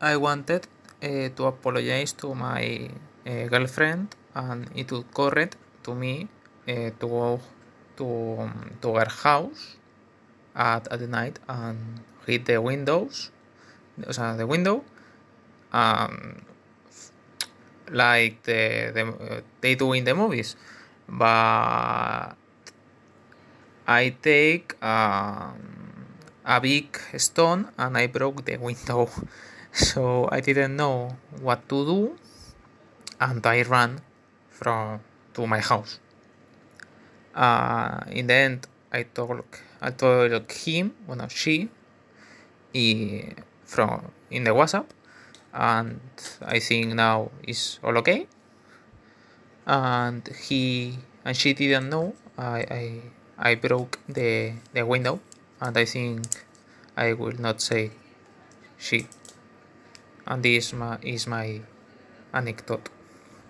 I wanted uh, to apologize to my uh, girlfriend, and it would correct to me uh, to go to um, to her house at, at the night and hit the windows, o sea, the window, um, like the, the they do in the movies, but I take um, a big stone and I broke the window. So I didn't know what to do and I ran from to my house. Uh, in the end, I told I told him, well, she, he, from in the WhatsApp, and I think now is all okay. And he and she didn't know I I, I broke the the window, and I think I will not say she. And this is my, anecdote.